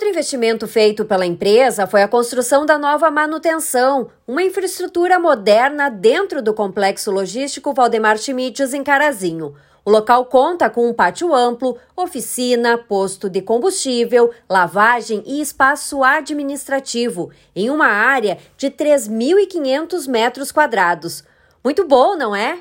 Outro investimento feito pela empresa foi a construção da nova manutenção, uma infraestrutura moderna dentro do complexo logístico Valdemar Schmitz em Carazinho. O local conta com um pátio amplo, oficina, posto de combustível, lavagem e espaço administrativo, em uma área de 3.500 metros quadrados. Muito bom, não é?